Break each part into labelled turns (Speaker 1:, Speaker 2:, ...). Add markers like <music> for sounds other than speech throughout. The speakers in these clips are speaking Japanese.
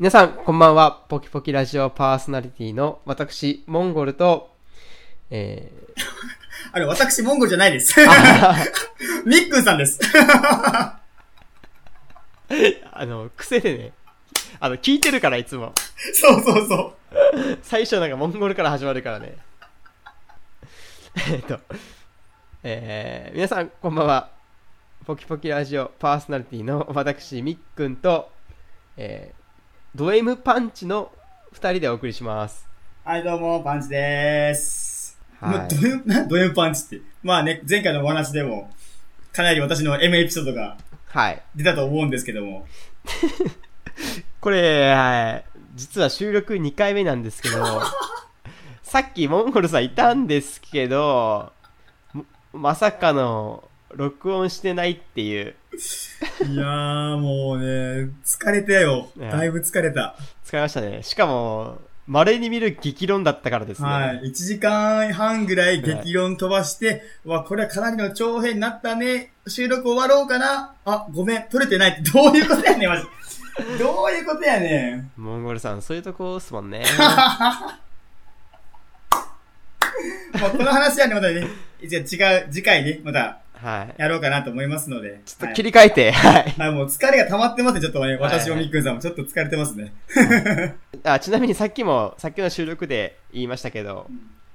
Speaker 1: 皆さん、こんばんは。ポキポキラジオパーソナリティの私、モンゴルと、え <laughs>
Speaker 2: あれ、私、モンゴルじゃないです。<laughs> ミックンさんです。<laughs>
Speaker 1: あの、癖でね、あの、聞いてるから、いつも。
Speaker 2: そうそうそう。
Speaker 1: 最初なんかモンゴルから始まるからね。えっと、えー、皆さん、こんばんは。ポキポキラジオパーソナリティの私、みっくんと、えー、ド M パンチの二人でお送りします。
Speaker 2: はい、どうも、パンチでーす。
Speaker 1: はい
Speaker 2: もうド M、な <laughs> ド M パンチって。まあね、前回のお話でも、かなり私の M エピソードが
Speaker 1: はい。
Speaker 2: 出たと思うんですけども。<laughs>
Speaker 1: これ、はい、実は収録2回目なんですけど、<laughs> さっきモンゴルさんいたんですけど、ままさかの録音してないっていう、
Speaker 2: いやー、もうね、疲れたよ。だいぶ疲れた。
Speaker 1: 使いましたね。しかも、稀に見る激論だったからですね。
Speaker 2: はい。1時間半ぐらい激論飛ばして、うわ、これはかなりの長編になったね。収録終わろうかな。あ、ごめん、撮れてないってどういうことやねん、マジ。どういうことやねん。
Speaker 1: モンゴルさん、そういうとこっすもんね。
Speaker 2: まあ、この話はね、またね、じゃあ違う、次回ね、また
Speaker 1: はい。
Speaker 2: やろうかなと思いますので。
Speaker 1: ちょっと切り替えて、はい。
Speaker 2: はい、もう疲れが溜まってますね、ちょっとね。
Speaker 1: はい
Speaker 2: 私もみっくんさんもちょっと疲れてますね。
Speaker 1: あちなみにさっきも、さっきの収録で言いましたけど、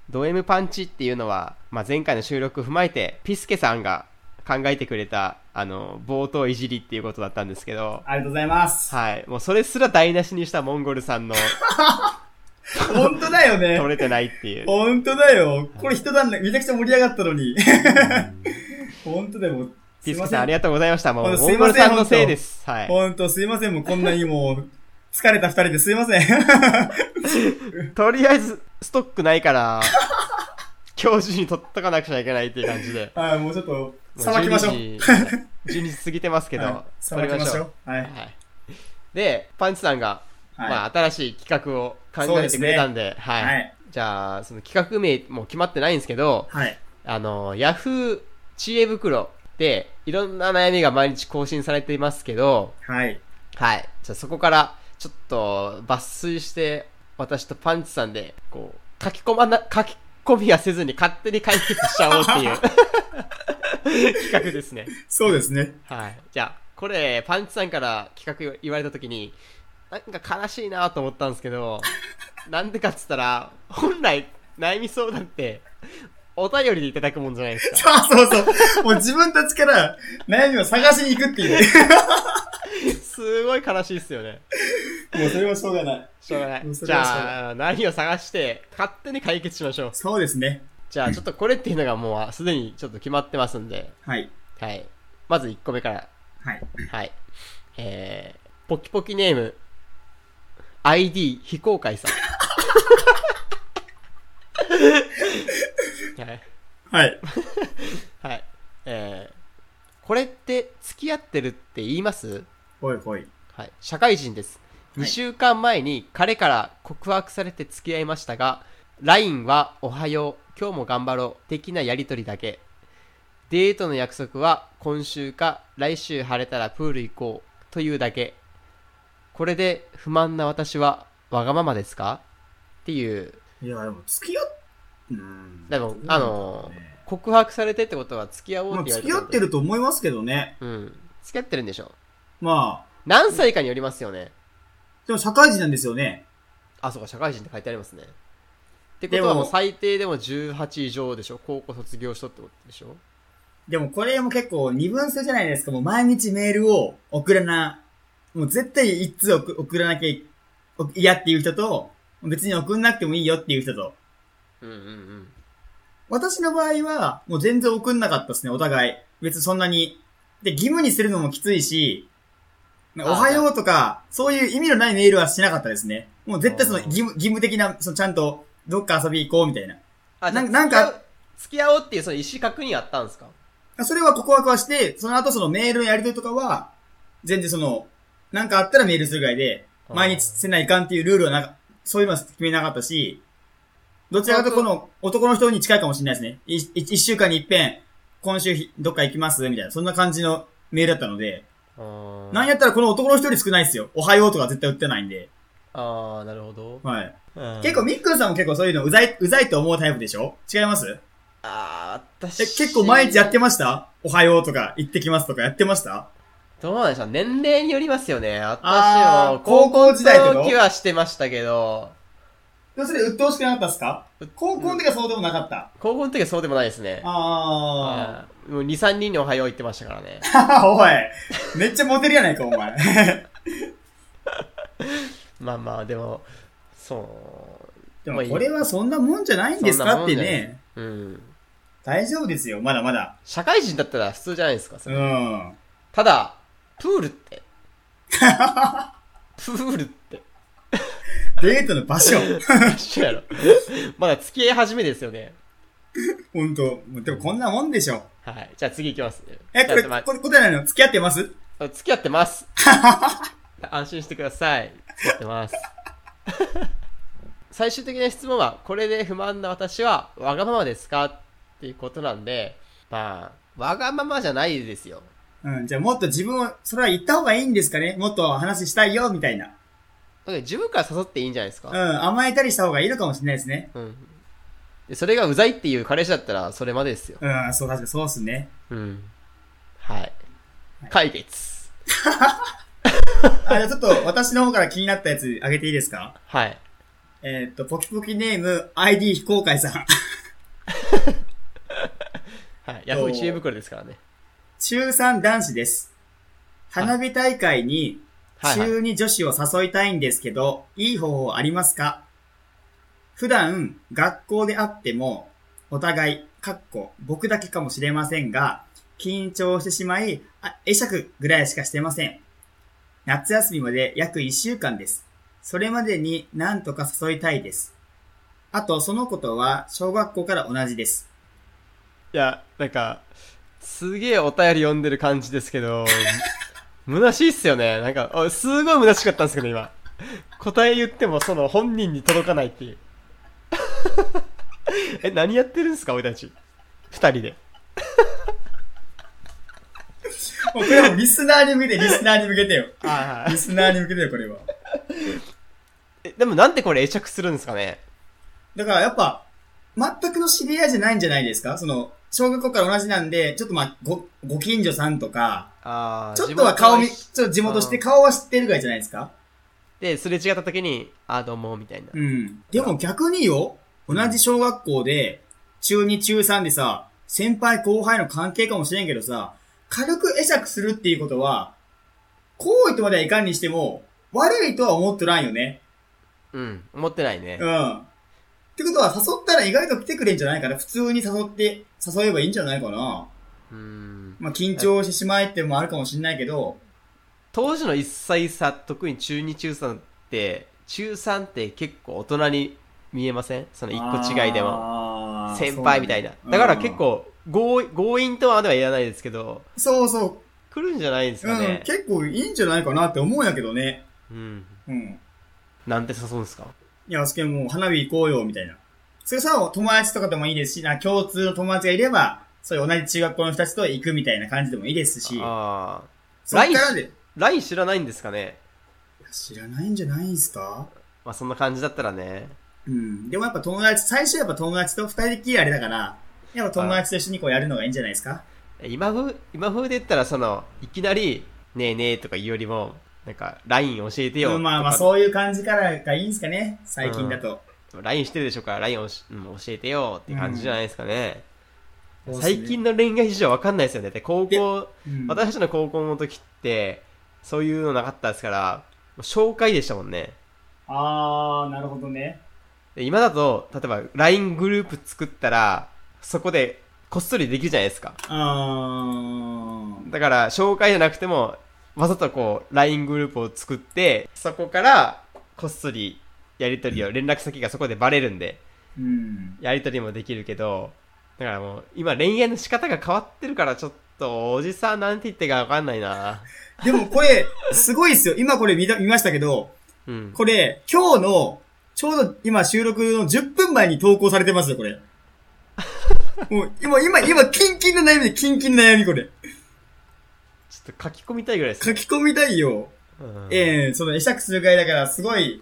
Speaker 1: ド M パンチっていうのは、まあ、前回の収録を踏まえて、ピスケさんが考えてくれた、あの、冒頭いじりっていうことだったんですけど、
Speaker 2: ありがとうございます。
Speaker 1: はい。もうそれすら台無しにしたモンゴルさんの <laughs>
Speaker 2: 本当だよね
Speaker 1: 取。れてないっていう。
Speaker 2: 本当だよ。これ一段めちゃくちゃ盛り上がったのに。本当だよ、もう。
Speaker 1: ピスケさんありがとうございました。もう、
Speaker 2: ほんと
Speaker 1: モンゴルさんのせいです。はい。
Speaker 2: 本当すいません、もうこんなにもう、疲れた二人ですいません。<laughs>
Speaker 1: とりあえず、ストックないから、今日中に取っとかなくちゃいけないっていう感じで。
Speaker 2: はい、もうちょっと、さばきましょう。
Speaker 1: 12時 ,12 時過ぎてますけど、
Speaker 2: はいさばきましょう。はい。
Speaker 1: はい。で、パンチさんが、
Speaker 2: はい
Speaker 1: まあ、新しい企画を考えてくれたんで、はい、
Speaker 2: はい。
Speaker 1: じゃあ、その企画名も決まってないんですけど、
Speaker 2: はい。
Speaker 1: あの、ヤフー知恵袋で、いろんな悩みが毎日更新されていますけど、
Speaker 2: はい。
Speaker 1: はい。じゃあそこから、ちょっと抜粋して、私とパンチさんで、こう、書き込まな、<laughs> 書き込みはせずに勝手に解決しちゃおうっていう <laughs> 企画ですね。
Speaker 2: そうですね。
Speaker 1: はい。じゃあ、これ、パンチさんから企画言われたときに、なんか悲しいなと思ったんですけど、<laughs> なんでかっつったら、本来、悩み相談って、お便りでいただくもんじゃないですか。<laughs>
Speaker 2: そうそうそう。もう自分たちから悩みを探しに行くっていうね。<laughs>
Speaker 1: すごい悲しいっすよね。
Speaker 2: もうそれはしょうがない。
Speaker 1: しょうがない。じゃあ、何を探して、勝手に解決しましょう。
Speaker 2: そうですね。
Speaker 1: じゃあ、ちょっとこれっていうのがもう、すでにちょっと決まってますんで、
Speaker 2: はい。
Speaker 1: はい。まず1個目から、
Speaker 2: はい。
Speaker 1: はい。えー、ポキポキネーム、ID 非公開さん。<laughs> はい。
Speaker 2: はい。<laughs>
Speaker 1: はい。えー、これって付き合ってるって言います？
Speaker 2: ほいほい。
Speaker 1: はい。社会人です。
Speaker 2: はい
Speaker 1: 2週間前に彼から告白されて付き合いましたが、LINE はおはよう、今日も頑張ろう、的なやりとりだけ。デートの約束は今週か来週晴れたらプール行こうというだけ。これで不満な私はわがままですか？っていう。
Speaker 2: いや、でも付き合っ、だろう
Speaker 1: あの
Speaker 2: ね
Speaker 1: 告白されてってことは付き合おう
Speaker 2: まあ
Speaker 1: って言われた
Speaker 2: 付き合ってると思いますけどね。
Speaker 1: うん。付き合ってるんでしょ
Speaker 2: まあ、
Speaker 1: 何歳かによりますよね。
Speaker 2: でも社会人なんですよね。
Speaker 1: あ、そうか、社会人って書いてありますね。ってことは
Speaker 2: でも
Speaker 1: もう最低でも18以上でしょ高校卒業しとってことでしょ
Speaker 2: でもこれも結構二分数じゃないですか。もう毎日メールを送らな、もう絶対一通送送らなきゃい嫌っていう人と、別に送んなくてもいいよっていう人と。
Speaker 1: うんうんうん。
Speaker 2: 私の場合は、もう全然送んなかったですね、お互い。別にそんなに。で、義務にするのもきついし、おはようとか、そういう意味のないメールはしなかったですね。もう絶対その義務義務的な、そのちゃんと、どっか遊び行こうみたいな。
Speaker 1: あ、
Speaker 2: な
Speaker 1: なんん
Speaker 2: なんか
Speaker 1: か、付き合おうっていうその意思確認あったんですか？
Speaker 2: それは告白はして、その後そのメールのやり取りとかは、全然その、なんかあったらメールするぐらいで、毎日せないかんっていうルールはなんか、そういうのは決めなかったし、どちらかというとこの男の人に近いかもしれないですね。一週間に一遍、今週ひどっか行きますみたいな、そんな感じのメールだったので、なんやったらこの男の人より少ないですよ。おはようとか絶対売ってないんで。
Speaker 1: ああ、なるほど。
Speaker 2: はい。
Speaker 1: うん
Speaker 2: 結構、みっくんさんも結構そういうのうざい、うざいと思うタイプでしょ？違います？
Speaker 1: ああ、
Speaker 2: え、
Speaker 1: 私。
Speaker 2: 結構毎日やってました？おはようとか、行ってきますとかやってました？
Speaker 1: どうなんでしょう年齢によりますよね。私
Speaker 2: あー
Speaker 1: も、
Speaker 2: 高校時代
Speaker 1: の時はしてましたけど、
Speaker 2: でもそれ鬱陶しくなかったっすか？高校の時はそうでもなかった？
Speaker 1: 高校の時はそうでもないですね。
Speaker 2: あ
Speaker 1: うんもう2、3人におはよう言ってましたからね。
Speaker 2: あ。<laughs> おい。めっちゃモテるやないか、お前。<laughs>
Speaker 1: まあまあ、でも、そう。
Speaker 2: でもこれはそんなもんじゃないんですか？ってね。
Speaker 1: うん。
Speaker 2: 大丈夫ですよ、まだまだ。
Speaker 1: 社会人だったら普通じゃないですか、そうれ
Speaker 2: ん。
Speaker 1: ただ、プールって。<laughs> プールって。
Speaker 2: デートの場所。
Speaker 1: 一緒やろ。まだ付き合い始めですよね。
Speaker 2: ほんと。でもこんなもんでしょ。
Speaker 1: はい。じゃあ次行きます。
Speaker 2: え、これ、
Speaker 1: まあ
Speaker 2: これ答えないの？付き合ってます？
Speaker 1: 付き合ってます。<laughs> 安心してください。付き合ってます。最終的な質問は、これで不満な私はわがままですか？っていうことなんで、まあ、わがままじゃないですよ。
Speaker 2: うん。じゃあもっと自分を、それは言った方がいいんですかね？もっと話したいよ、みたいな。
Speaker 1: だから自分から誘っていいんじゃないですか。
Speaker 2: うん。甘えたりした方がいいのかもしれないですね。
Speaker 1: うん。でそれがうざいっていう彼氏だったら、それまでですよ。
Speaker 2: うん、そう、確かにそうっすね。
Speaker 1: うん。はい。解決。<laughs>
Speaker 2: あ、じゃあちょっと私の方から気になったやつあげていいですか？
Speaker 1: はい。
Speaker 2: えーっと、ポキポキネーム、ID 非公開さん。<laughs>
Speaker 1: はい。ヤフー知恵袋ですからね。
Speaker 2: 中3男子です。花火大会に、中2女子を誘いたいんですけど、いい方法ありますか？普段、学校であっても、お互い、かっこ、僕だけかもしれませんが、緊張してしまい、あ、会釈ぐらいしかしてません。夏休みまで約1週間です。それまでになんとか誘いたいです。あと、そのことは、小学校から同じです。
Speaker 1: いや、なんか、すげえお便り読んでる感じですけど、虚しいっすよね。なんか、おすごい虚しかったんですけど、今。答え言っても、その本人に届かないっていう。<laughs> え、何やってるんすか、俺たち。二人で。<laughs>
Speaker 2: もうこれはリスナーに向けて、リスナーに向けてよ。
Speaker 1: はい
Speaker 2: リスナーに向けてよ、これは。
Speaker 1: え、でもなんでこれ会釈するんですかね
Speaker 2: だからやっぱ、全くの知り合いじゃないんじゃないですか？その、小学校から同じなんで、ちょっとまあ、ご、ご近所さんとか、
Speaker 1: あー
Speaker 2: ちょっとは顔見、ちょっと地元して顔は知ってるぐらいじゃないですか？
Speaker 1: で、すれ違った時に、あーどうも、みたいな。
Speaker 2: うん。でも逆によ、同じ小学校で、中2中3でさ、先輩後輩の関係かもしれんけどさ、軽く会釈するっていうことは、行為とまではいかんにしても、悪いとは思っとらんよね。
Speaker 1: うん、思ってないね
Speaker 2: う。ん。ってことは誘ったら意外と来てくれんじゃないかな。普通に誘って、誘えばいいんじゃないかな。
Speaker 1: うん。
Speaker 2: まあ緊張してしまいってのもあるかもしれないけど、
Speaker 1: 当時の1歳差、特に中2、中3って、中3って結構大人に見えません？その1個違いでも。
Speaker 2: も
Speaker 1: 先輩みたいな。だから結、構、強引強引とはでは言わないですけど、
Speaker 2: そうそ
Speaker 1: 来るんじゃないです
Speaker 2: う、うん、
Speaker 1: かね。
Speaker 2: 結構いいんじゃないかなって思うんやけどね。
Speaker 1: うん。
Speaker 2: うん。
Speaker 1: なんて誘うんですか？
Speaker 2: いや、すけもう花火行こうよ、みたいな。それさ、友達とかでもいいですし、な共通の友達がいれば、そういう同じ中学校の人たちと行くみたいな感じでもいいですし、
Speaker 1: ああ。
Speaker 2: そっからで、
Speaker 1: LINE 知らないんですかね？
Speaker 2: 知らないんじゃないんすか？
Speaker 1: まあそんな感じだったらね。
Speaker 2: うん。でもやっぱ友達、最初やっぱ友達と二人できりあれだから、やっぱ友達と一緒にこうやるのがいいんじゃないですか？
Speaker 1: 今風、今風で言ったらその、いきなり、ねえねえとか言うよりも、なんか、LINE 教えてよ。
Speaker 2: うんまあまあそういう感じからがいいんすかね最近だと。
Speaker 1: LINE してるでしょうか？ら、LINE をし、うん、教えてよって感じじゃないですかね。
Speaker 2: そうっすね
Speaker 1: 最近の恋愛事情わかんないですよね。で、高校、
Speaker 2: うん
Speaker 1: 私たちの高校の時って、そういうのなかったですから、紹介でしたもんね。
Speaker 2: あー、なるほどね。
Speaker 1: で今だと、例えば LINE グループ作ったら、そこでこっそりできるじゃないですか。だから、紹介じゃなくても、わざとこう、LINE グループを作って、そこから、こっそり、やりとりを、連絡先がそこでバレるんで、
Speaker 2: うん。
Speaker 1: やりとりもできるけど、だからもう、今恋愛の仕方が変わってるから、ちょっと、おじさんなんて言ってかわかんないな。
Speaker 2: でもこれ、すごいっすよ。今これ見た見ましたけど、
Speaker 1: うん。
Speaker 2: これ、今日の、ちょうど今収録の10分前に投稿されてますよ、これ。もう、今、今、今、キンキンの悩みで、キンキンの悩み、これ。
Speaker 1: ちょっと書き込みたいぐらいです。
Speaker 2: 書き込みたいよ。
Speaker 1: うん
Speaker 2: ええその会釈するぐらいだから、すごい、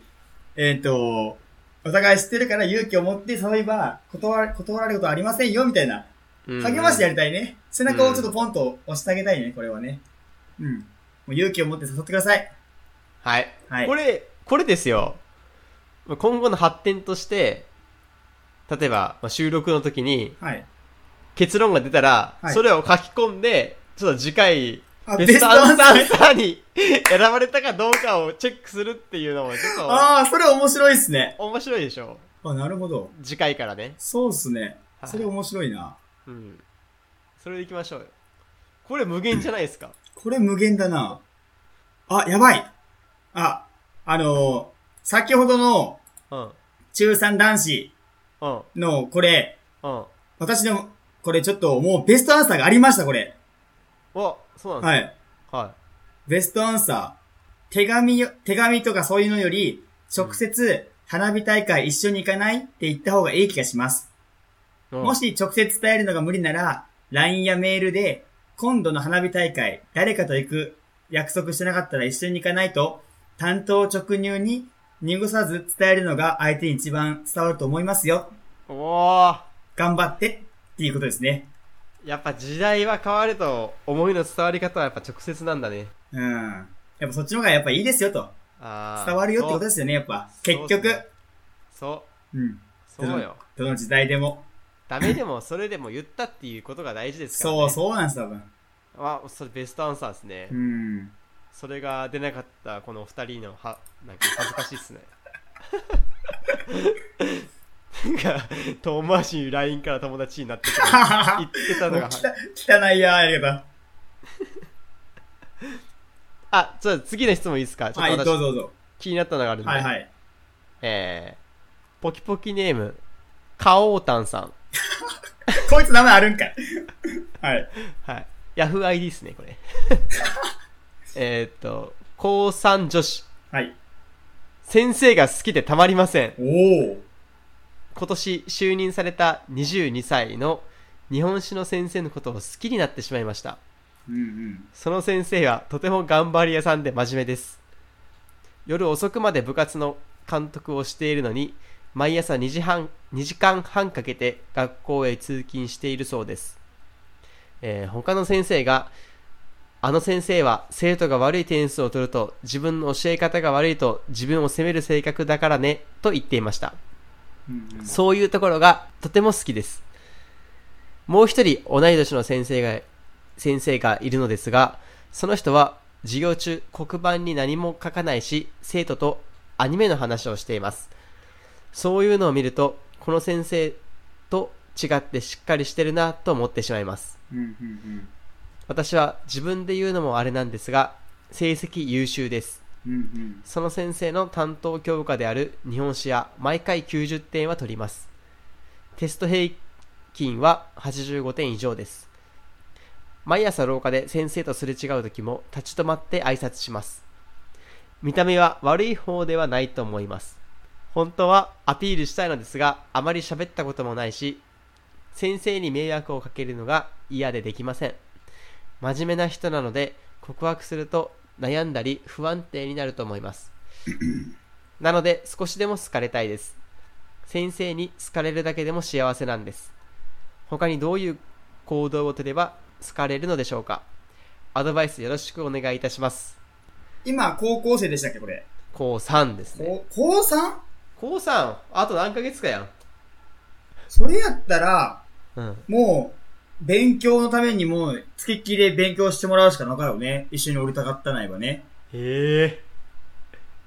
Speaker 2: えっ、と、お互い知ってるから勇気を持って誘えば、断ら断られることはありませんよ、みたいな。励ましてやりたいね。背中をちょっとポンと押してあげたいね、これはね。うん。もう勇気を持って誘ってください。
Speaker 1: はい。
Speaker 2: はい
Speaker 1: これ、これですよ。今後の発展として、例えば、まあ収録の時に
Speaker 2: はい。
Speaker 1: 結論が出たら、
Speaker 2: はい
Speaker 1: それを書き込んで、ちょっと次回、
Speaker 2: あ
Speaker 1: ベストアンサーに <laughs> 選ばれたかどうかをチェックするっていうのもちょっと
Speaker 2: ああ、それ面白いっすね。
Speaker 1: 面白いでしょ？
Speaker 2: あ、なるほど。
Speaker 1: 次回からね。
Speaker 2: そうっすね。
Speaker 1: はい
Speaker 2: それ面白いな。
Speaker 1: うん。それでいきましょうよ。これ無限じゃないですか？
Speaker 2: これ無限だな。あ、やばい。あ、あのー先ほどの
Speaker 1: うん。
Speaker 2: 中3男子
Speaker 1: うん。
Speaker 2: のこれ、
Speaker 1: うん。
Speaker 2: 私の、これちょっともうベストアンサーがありました、これ。
Speaker 1: お、そうなんです
Speaker 2: はい。
Speaker 1: は
Speaker 2: ベストアンサー。手紙よ、手紙とかそういうのより、直接、花火大会一緒に行かない？って言った方がいい気がします。
Speaker 1: い。うん
Speaker 2: もし直接伝えるのが無理なら、LINE やメールで、今度の花火大会、誰かと行く、約束してなかったら一緒に行かないと、担当直入に濁さず伝えるのが相手に一番伝わると思いますよ。
Speaker 1: おー。
Speaker 2: 頑張ってっていうことですね。
Speaker 1: やっぱ時代は変わると、思いの伝わり方はやっぱ直接なんだね。
Speaker 2: うん。やっぱそっちの方がやっぱいいですよと。
Speaker 1: あー
Speaker 2: 伝わるよってことですよね、やっぱ。結局。
Speaker 1: そう。
Speaker 2: うん。
Speaker 1: そうよ。
Speaker 2: どの時代でも。
Speaker 1: ダメでもそれでも言ったっていうことが大事ですからね。
Speaker 2: そう、そうなんです、多分。
Speaker 1: あ、それベストアンサーですね。
Speaker 2: うん。
Speaker 1: それが出なかったこの二人のは、なんか恥ずかしいっすね。なんか、遠回しに LINE から友達になってた言ってたのが <laughs>
Speaker 2: 汚汚いやー、やけど。
Speaker 1: あ、ちょっと次の質問いいですか？ちょっ
Speaker 2: はい、
Speaker 1: と私、
Speaker 2: どうぞどうぞ。
Speaker 1: 気になったのがあるんで。
Speaker 2: はいはい。
Speaker 1: えー、ポキポキネーム、カオータンさん。<laughs>
Speaker 2: こいつ名前あるんかい。はい。
Speaker 1: はい。ヤフー ID ですね、これ。<laughs> えーっと、高3女子。
Speaker 2: はい。
Speaker 1: 先生が好きでたまりません。
Speaker 2: おお。
Speaker 1: 今年就任された22歳の日本史の先生のことを好きになってしまいました。
Speaker 2: うんうん。
Speaker 1: その先生はとても頑張り屋さんで真面目です。夜遅くまで部活の監督をしているのに、毎朝2時半、2時間半かけて学校へ通勤しているそうです。えー他の先生が、あの先生は生徒が悪い点数を取ると自分の教え方が悪いと自分を責める性格だからね、と言っていました。そういうところがとても好きです。もう一人同い年の先生が、先生がいるのですが、その人は授業中黒板に何も書かないし、生徒とアニメの話をしています。そういうのを見ると、この先生と違ってしっかりしてるなと思ってしまいます。私は自分で言うのもあれなんですが、成績優秀です。その先生の担当教科である日本史や毎回90点は取ります。テスト平均は85点以上です。毎朝廊下で先生とすれ違う時も立ち止まって挨拶します。見た目は悪い方ではないと思います。本当はアピールしたいのですが、あまり喋ったこともないし、先生に迷惑をかけるのが嫌でできません。真面目な人なので告白すると悩んだり不安定になると思います。なので少しでも好かれたいです。先生に好かれるだけでも幸せなんです。他にどういう行動をとれば好かれるのでしょうか？アドバイスよろしくお願いいたします。
Speaker 2: 今、高校生でしたっけ、これ？
Speaker 1: 高3ですね。
Speaker 2: こ高 3?
Speaker 1: 高3あと何ヶ月かやん。
Speaker 2: それやったら、
Speaker 1: うん。
Speaker 2: もう、勉強のためにもう、つきっきりで勉強してもらうしかなかよね。一緒に降りたかったないわね。
Speaker 1: へえ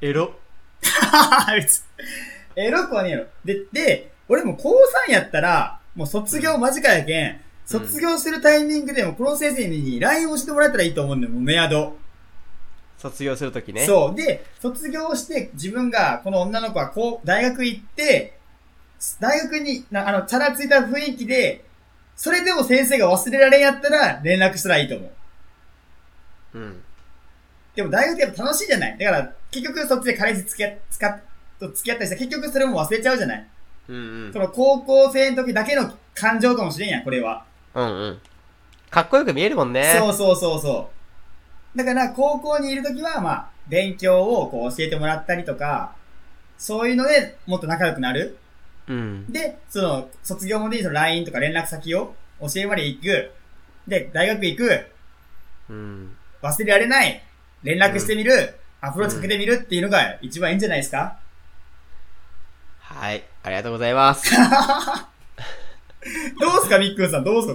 Speaker 1: エロ <laughs>
Speaker 2: エロくはねえよ。で、で、俺も高3やったら、もう卒業間近やけん、卒業するタイミングでもこの先生に LINE をしてもらえたらいいと思うんだよ、もうメアド。
Speaker 1: 卒業するときね
Speaker 2: そう。で、卒業して自分が、この女の子はこう、大学行って、大学に、なあの、チャラついた雰囲気で、それでも先生が忘れられんやったら連絡したらいいと思う。
Speaker 1: うん
Speaker 2: でも大学ってやっぱ楽しいじゃないだから、結局そっちで彼氏付き合、使っ、と付き合ったりしたら結局それも忘れちゃうじゃない
Speaker 1: うんうん
Speaker 2: その高校生の時だけの感情かもしれんやん、これは。
Speaker 1: うんうんかっこよく見えるもんね
Speaker 2: そうそうそうそう。だから、高校にいる時は、まあ、勉強をこう教えてもらったりとか、そういうのでもっと仲良くなる。
Speaker 1: うん。
Speaker 2: で、その、卒業後でいいその LINE とか連絡先を教えまで行く。で、大学行く。
Speaker 1: うん。
Speaker 2: 忘れられない。連絡してみる。アプローチかけてみるっていうのが一番いいんじゃないですか？
Speaker 1: はい。ありがとうございます。<laughs>
Speaker 2: どうすか、みっくんさん、どうす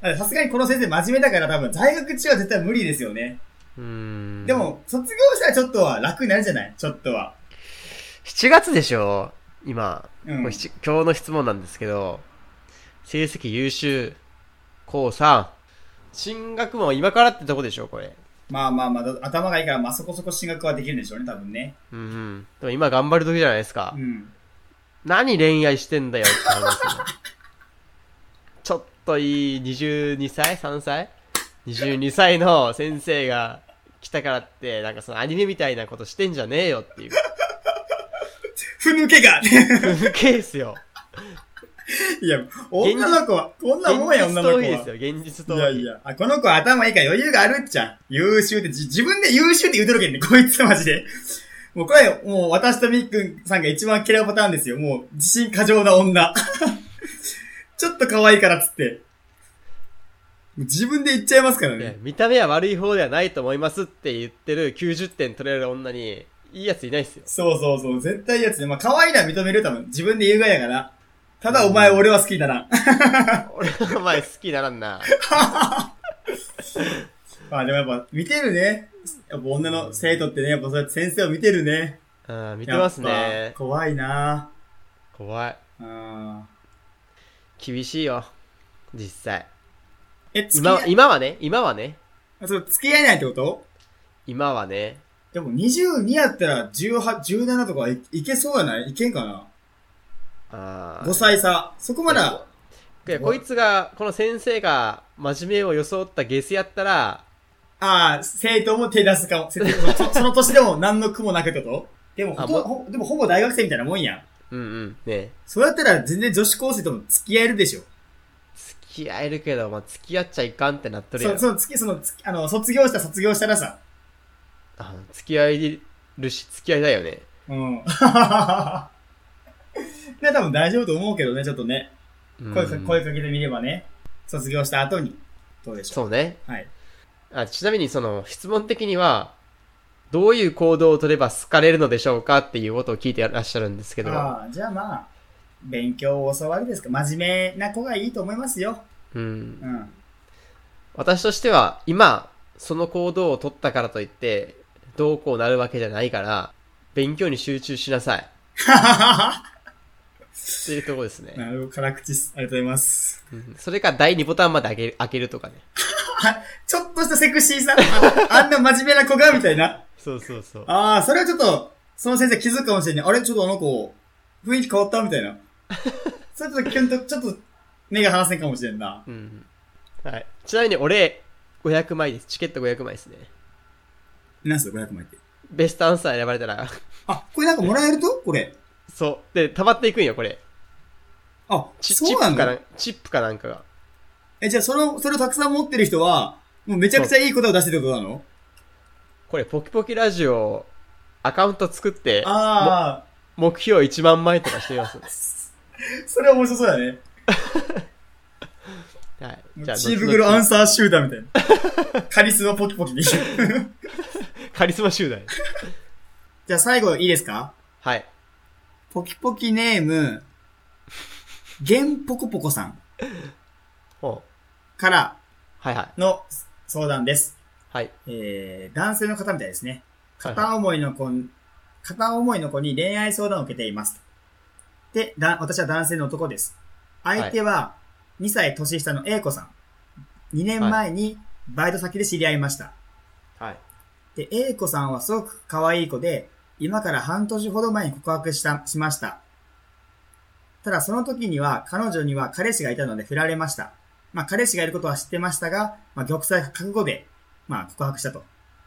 Speaker 2: か？さすがにこの先生真面目だから多分在学中は絶対無理ですよね。
Speaker 1: うん。
Speaker 2: で、も、卒業したらちょっとは楽になるじゃない？ちょっとは。
Speaker 1: 7月でしょ？今、
Speaker 2: うん
Speaker 1: 今日の質問なんですけど、成績優秀、高3、進学も今からってとこでしょこれ。
Speaker 2: まあまあまあ、だ頭がいいから、まあそこそこ進学はできるんでしょうね、多分ね。
Speaker 1: うんうん。でも今頑張る時じゃないですか
Speaker 2: う。ん。
Speaker 1: 何恋愛してんだよって話ですよ。ちょっといい22歳 ?3 歳 ?22 歳の先生が来たからって、なんかそのアニメみたいなことしてんじゃねえよっていう。
Speaker 2: ふぬけが
Speaker 1: ケースよ。
Speaker 2: いや、女の子は、こんなもんや、
Speaker 1: 現
Speaker 2: 女の子は。
Speaker 1: ですよ、現実逃避。
Speaker 2: いやいや、あ、この子は頭いいから余裕があるっちゃ。優秀って、じ自分で優秀って言うとるけんね、こいつマジで。もうこれ、もう私とみっくんさんが一番嫌うパターンですよ。もう、自信過剰な女。<laughs> ちょっと可愛いからっつって。自分で言っちゃいますからね。
Speaker 1: 見た目は悪い方ではないと思いますって言ってる90点取れる女に、いいやついないっすよ。
Speaker 2: そうそうそう、絶対いいやつね。まあ、可愛いのは認める多分。自分で言うがやから。ただお前俺は好きだな。<laughs>
Speaker 1: 俺の前好きにならんな。<laughs>
Speaker 2: まあでもやっぱ見てるね。やっぱ女の生徒ってね、やっぱそうやって先生を見てるね。
Speaker 1: うん、見てます
Speaker 2: やっ
Speaker 1: ね
Speaker 2: ぱ。怖いな
Speaker 1: 怖い。
Speaker 2: うん。
Speaker 1: 厳しいよ。実際。
Speaker 2: え、付き
Speaker 1: 今
Speaker 2: 合、い、
Speaker 1: 今はね、今はね、
Speaker 2: そう、付き合えないってこと？
Speaker 1: 今はね、
Speaker 2: でも22やったら18、17とかいいけそうやない？いけんかな？
Speaker 1: あー
Speaker 2: ?5 歳差。そこまだ、
Speaker 1: いやこいつが、この先生が真面目を装ったゲスやったら、
Speaker 2: ああ、生徒も手出すかも。せそ <laughs> その年でも何の苦もなくってこと？でも
Speaker 1: あ
Speaker 2: ほぼ、ほでもほぼ大学生みたいなもんやん。
Speaker 1: うんうん、ね。
Speaker 2: そうやったら全然女子高生とも付き合えるでしょ。
Speaker 1: 付き合えるけど、まあ、付き合っちゃいかんってなっとるや
Speaker 2: そ、
Speaker 1: ん。
Speaker 2: その月、その月、あの、卒業した卒業したらさ。
Speaker 1: あ付き合えるし、付き合いだよね。
Speaker 2: うん。<laughs> ね、多分大丈夫と思うけどね、ちょっとね。
Speaker 1: うん
Speaker 2: 声か声かけてみればね。卒業した後に。どうでしょ
Speaker 1: そうね。
Speaker 2: う。はい。
Speaker 1: あちなみにその質問的には、どういう行動を取れば好かれるのでしょうかっていうことを聞いてらっしゃるんですけど、
Speaker 2: ああ、じゃあまあ、勉強を教わりですか。真面目な子がいいと思いますよ。
Speaker 1: うん、
Speaker 2: うん。
Speaker 1: 私としては今その行動を取ったからといってどうこうなるわけじゃないから勉強に集中しなさい <laughs> っていうところですね、
Speaker 2: なるほど、辛口っす。ありがとうございます。
Speaker 1: うんそれか第2ボタンまで開ける開けるとかね <laughs>
Speaker 2: ちょっとしたセクシーさ。ああんな真面目な子が、みたいな。
Speaker 1: そうそうそう
Speaker 2: ああ、それはちょっと、その先生気づくかもしれない。あれちょっとあの子、雰囲気変わった？みたいな。それちょっとキュンと、ちょっと、目が離せんかもしれんな。
Speaker 1: うんはい、ちなみに俺500枚ですチケット500枚ですね
Speaker 2: 何すか、500枚って。
Speaker 1: ベストアンサー選ばれたら
Speaker 2: あ、これなんかもらえると？これ。
Speaker 1: そうで溜まっていくんよこれ
Speaker 2: あ、
Speaker 1: チチ
Speaker 2: そうなんだ。
Speaker 1: チップかなんかが
Speaker 2: え、じゃあその、それをたくさん持ってる人は、もうめちゃくちゃいい答えを出してるってことなの？
Speaker 1: これポキポキラジオアカウント作って
Speaker 2: あ
Speaker 1: 目標1万枚とかしてみます
Speaker 2: あ、<laughs> それは面白そうだね。<laughs>
Speaker 1: はい。じゃあ、
Speaker 2: チー袋アン
Speaker 1: サ
Speaker 2: サー集団みたいな。カリスマポキポキでいい。じ <laughs>
Speaker 1: カリスマ集団。
Speaker 2: ゃあ最後いいですか？
Speaker 1: はい。
Speaker 2: ポキポキネーム、ゲンポコポコさん
Speaker 1: ほう。
Speaker 2: から
Speaker 1: はいはい。
Speaker 2: の相談です。
Speaker 1: はい。
Speaker 2: えー、男性の方みたいですね。
Speaker 1: はい
Speaker 2: 片思いの子に、片思いの子に恋愛相談を受けています。で、だ、私は男性の男です。相手は2歳年下の A 子さん。2年前にバイト先で知り合いました。
Speaker 1: はい。
Speaker 2: で、A 子さんはすごく可愛い子で、今から半年ほど前に告白した、しました。ただその時には彼女には彼氏がいたので振られました。まあ彼氏がいることは知ってましたが、まあ玉砕覚悟で、まあ告白したと。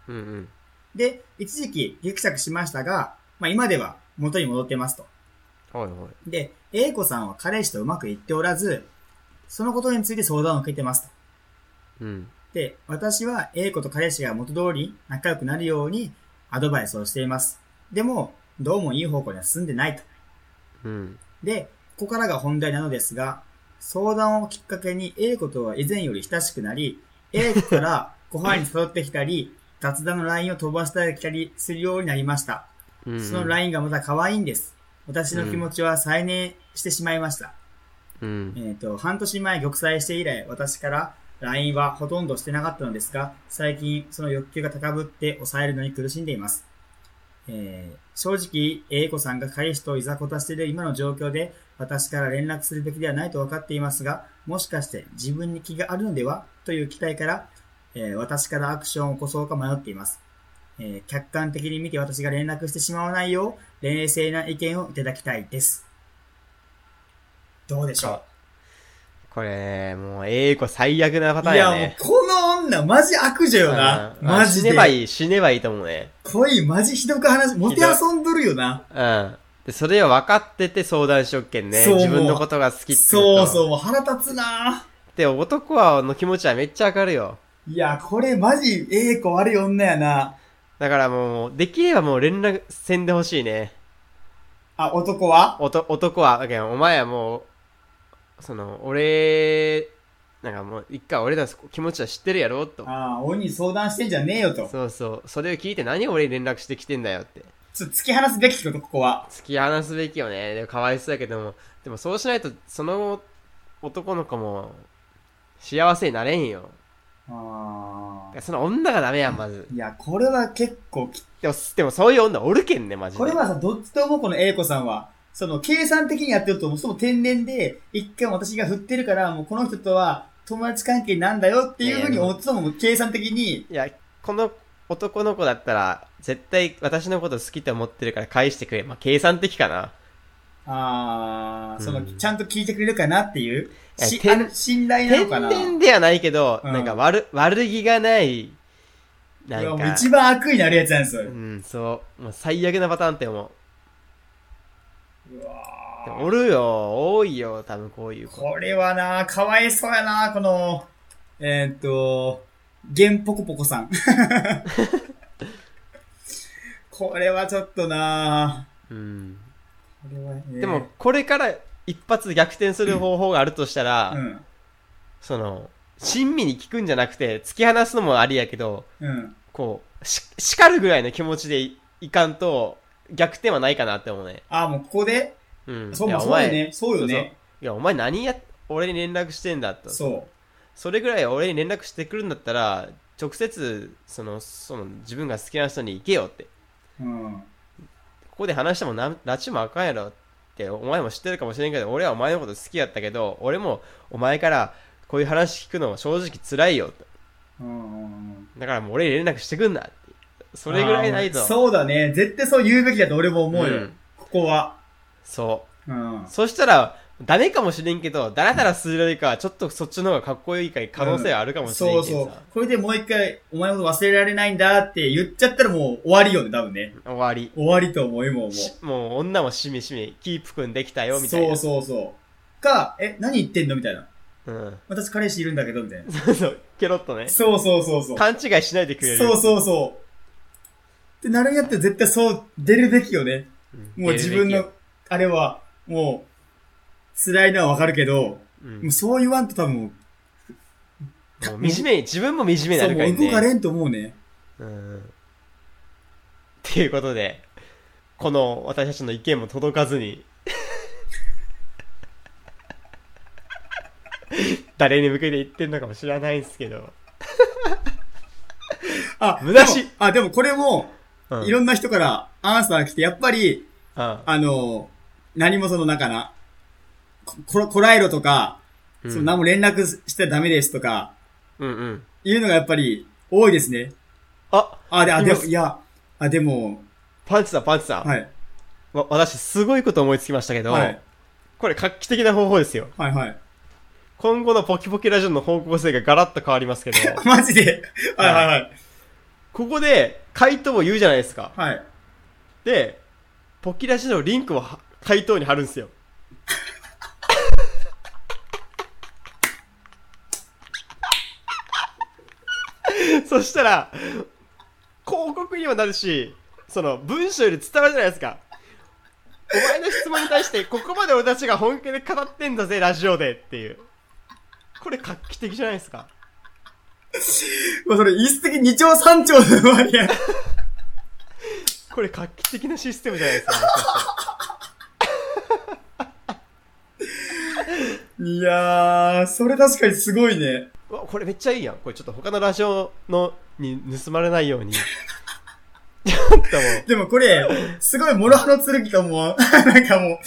Speaker 1: うんうん。
Speaker 2: で、一時期激釈しましたが、まあ今では元に戻ってますと。
Speaker 1: はいはい。
Speaker 2: で、A 子さんは彼氏とうまくいっておらず、そのことについて相談を受けてますと。
Speaker 1: うん。
Speaker 2: で、私は A 子と彼氏が元通り仲良くなるようにアドバイスをしています。でも、どうもいい方向には進んでないと。
Speaker 1: うん。
Speaker 2: で、ここからが本題なのですが、相談をきっかけに A 子とは以前より親しくなり、A 子から <laughs> ご飯に誘ってきたり、雑談の LINE を飛ばしたり来たりするようになりました。
Speaker 1: うん。
Speaker 2: その LINE がまた可愛いんです。私の気持ちは再燃してしまいました。
Speaker 1: うん。
Speaker 2: えっ、と、半年前玉砕して以来、私から LINE はほとんどしてなかったのですが、最近その欲求が高ぶって抑えるのに苦しんでいます。えー正直、A 子さんが彼氏といざこたしている今の状況で、私から連絡するべきではないと分かっていますが、もしかして自分に気があるのでは？という期待から、えー私からアクションを起こそうか迷っています。えー客観的に見て私が連絡してしまわないよう、冷静な意見をいただきたいです。どうでしょう？
Speaker 1: これ、もう、ええ子最悪なパターン
Speaker 2: いや、もう
Speaker 1: やね。、
Speaker 2: この女、マジ悪女よな。
Speaker 1: うん
Speaker 2: マジで。
Speaker 1: 死ねばいい、死ねばいいと思うね。
Speaker 2: 恋、マジひどく話、もて遊んどるよな。
Speaker 1: うん。で、それを分かってて相談しよっけんね。自分のことが好きって
Speaker 2: そうそう、
Speaker 1: う。
Speaker 2: もう腹立つな
Speaker 1: で、男は、の気持ちはめっちゃわかるよ。
Speaker 2: いや、これマジ、ええ子悪い女やな。
Speaker 1: だからもう、できればもう連絡せんでほしいね。
Speaker 2: あ、男は？
Speaker 1: おと男は、だけどお前はもう、その、俺、なんかもう、一回俺らの気持ちは知ってるやろと。
Speaker 2: ああ、鬼に相談してんじゃねえよと。
Speaker 1: そうそう。それを聞いて何俺に連絡してきてんだよって。
Speaker 2: ちょっと突き放すべきこと、ここは。
Speaker 1: 突き放すべきよね。でもかわいそうやけども。でもそうしないと、その男の子も幸せになれんよ。
Speaker 2: ああ。
Speaker 1: その女がダメやん、まず。
Speaker 2: いや、これは結構き、
Speaker 1: でも、でもそういう女おるけんね、マジで。
Speaker 2: これはさ、どっちと思うこの A 子さんは。その、計算的にやってると、もうその天然で、一回も私が振ってるから、もうこの人とは友達関係なんだよっていうふうに思ってたのも、計算的に、
Speaker 1: いや、この男の子だったら、絶対私のこと好きと思ってるから返してくれ。まあ、計算的かな。
Speaker 2: ああ、その、
Speaker 1: うん
Speaker 2: ちゃんと聞いてくれるかなっていう、しあの信頼なの
Speaker 1: 天
Speaker 2: かな？
Speaker 1: 然ではないけど、
Speaker 2: うん
Speaker 1: なんか悪、悪気がない、なんか、
Speaker 2: 一番悪意になるやつなんですよ。
Speaker 1: うん、そう。もう最悪なパターンって思う。おるよ、多いよ、多分こういう子。
Speaker 2: これはな、かわいそうやな、この、えーっと、ゲンポコポコさん。<laughs> これはちょっとな
Speaker 1: うん。
Speaker 2: これは、えー
Speaker 1: でも、、これから一発逆転する方法があるとしたら、
Speaker 2: うん。
Speaker 1: その、親身に聞くんじゃなくて、突き放すのもありやけど、
Speaker 2: うん。
Speaker 1: こう、し、叱るぐらいの気持ちでいいかんと、逆転はないかなって思うね。
Speaker 2: あ、もうここで、
Speaker 1: うん。
Speaker 2: そう、
Speaker 1: いや
Speaker 2: そうよね。そうよね。
Speaker 1: いや、お前何や、俺に連絡してんだと。
Speaker 2: そ
Speaker 1: それぐらい俺に連絡してくるんだったら、直接、その、その、自分が好きな人に行けよって。
Speaker 2: う。うん。
Speaker 1: ここで話してもな、拉致もあかんやろって、お前も知ってるかもしれんけど、俺はお前のこと好きやったけど、俺もお前からこういう話聞くのは正直辛いよと。
Speaker 2: うんうんうん。
Speaker 1: だからもう俺に連絡してくんなって。それぐらいないと。
Speaker 2: そうだね。絶対そう言うべきだと俺も思うよ。
Speaker 1: うん
Speaker 2: ここは。
Speaker 1: そう。
Speaker 2: うん。
Speaker 1: そしたら、ダメかもしれんけど、だらだらするよりかは、ちょっとそっちの方がかっこいいか可能性はあるかもしれんけどさ。
Speaker 2: そうそう。これでもう一回、お前のこと忘れられないんだって言っちゃったらもう終わりよね、多分ね。
Speaker 1: 終わり。
Speaker 2: 終わりと思うよ、もう。もう
Speaker 1: しもう女もしみしみ、キープ君できたよ、みたいな。
Speaker 2: そうそうそう。か、え、何言ってんのみたいな。
Speaker 1: うん。
Speaker 2: 私彼氏いるんだけど、みたいな。
Speaker 1: そうそう、ケロッとね。
Speaker 2: そうそうそうそう。
Speaker 1: 勘違いしないでくれる。
Speaker 2: そうそうそう。ってなるんやったら絶対そう出るべきよね。
Speaker 1: うん。
Speaker 2: もう自分の、あれは、もう、辛いのはわかるけど、
Speaker 1: うん、
Speaker 2: もうそう言わんと多分、
Speaker 1: もう惨め、自分も惨めにな
Speaker 2: そう、
Speaker 1: るからね。
Speaker 2: もう動かれんと思うね。
Speaker 1: うん。っていうことで、この私たちの意見も届かずに、<laughs> 誰に向けて言ってんのかも知らないんですけど。
Speaker 2: あ、
Speaker 1: 虚しい
Speaker 2: でもあ、でもこれも、
Speaker 1: うん。
Speaker 2: いろんな人からアンサー来て、やっぱり、
Speaker 1: うん
Speaker 2: あの、何もその、なんかな、こ、ここらえろとか、
Speaker 1: うん
Speaker 2: その何も連絡してはダメですとか、
Speaker 1: うんうん。
Speaker 2: いうのがやっぱり多いですね。
Speaker 1: あ、
Speaker 2: あ、で、あ、でも、
Speaker 1: い
Speaker 2: や、あ、でも、
Speaker 1: パンチさん、パンチさん。
Speaker 2: はい。
Speaker 1: わ私、すごいこと思いつきましたけど、
Speaker 2: はい。
Speaker 1: これ画期的な方法ですよ。
Speaker 2: はいはい。
Speaker 1: 今後のポキポキラジオの方向性がガラッと変わりますけど、<laughs>
Speaker 2: マジで？はいはいはい。
Speaker 1: ここで回答を言うじゃないですか。
Speaker 2: はい。
Speaker 1: で、ポキラジのリンクをは回答に貼るんですよ。<laughs> そしたら、広告にもなるし、その文章より伝わるじゃないですか。お前の質問に対して、ここまで俺たちが本気で語ってんだぜ、ラジオでっていう。これ画期的じゃないですか。<laughs>
Speaker 2: もうそれ一石二鳥三鳥の割合。
Speaker 1: これ画期的なシステムじゃないですか。<laughs>
Speaker 2: いやー、それ確かにすごいね。
Speaker 1: うわこれめっちゃいいやん。これちょっと他のラジオのに盗まれないように。<laughs> ちょっともう。
Speaker 2: でもこれ、すごい諸刃の剣かも、なんかもう、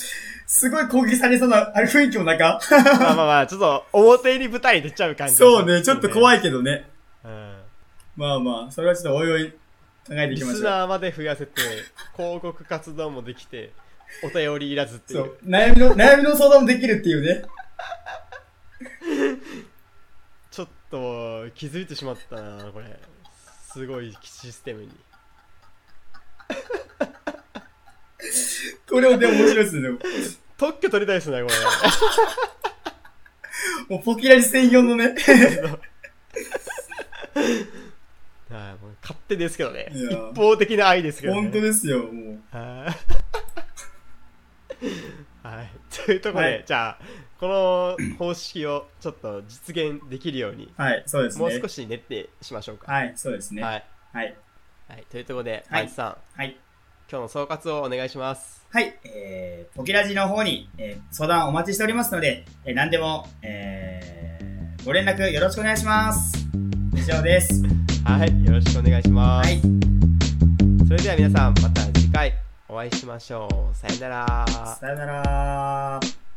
Speaker 2: すごい攻撃されそうな、あ <laughs> れ雰囲気もなんか。
Speaker 1: まあまあまあ、ちょっと表に舞台に出ちゃう感じ。
Speaker 2: そうね、ちょっと怖
Speaker 1: い。
Speaker 2: いけどね。
Speaker 1: うん。
Speaker 2: まあまあ、それはちょっとおいおい考えてい
Speaker 1: リ
Speaker 2: きましょう。
Speaker 1: スナーまで増やせて、広告活動もできて、お便りいらずってい。
Speaker 2: そうう。悩みの、<laughs> 悩みの相談もできるっていうね。
Speaker 1: ちょっと気づいてしまったな、これ。すごいシステムに。
Speaker 2: これもでも面白いですね。でも
Speaker 1: 特許取りたいですね、これ。<laughs>
Speaker 2: もうポキラジ専用のね。<laughs>
Speaker 1: はい、もう勝手ですけどね。一方的な愛ですけどね。
Speaker 2: 本当ですよ、もう。
Speaker 1: はい。<laughs> はい。というところで、
Speaker 2: はい
Speaker 1: じゃあ、この方式をちょっと実現できるように、
Speaker 2: はい、そうですね。
Speaker 1: もう少し練ってしましょうか。
Speaker 2: はい、そうですね。
Speaker 1: は
Speaker 2: はい。
Speaker 1: い。
Speaker 2: はい。
Speaker 1: はい。というところで、
Speaker 2: はい
Speaker 1: マイチさん、
Speaker 2: はい。
Speaker 1: 今日の総括をお願いします。
Speaker 2: はい。えー、ポキラジの方に、えー、相談お待ちしておりますので、えー、何でも、えー、ご連絡よろしくお願いします。以上です。
Speaker 1: はい。よろしくお願いします。
Speaker 2: はい。
Speaker 1: それでは皆さん、また次回お会いしましょう。さよなら。
Speaker 2: さよなら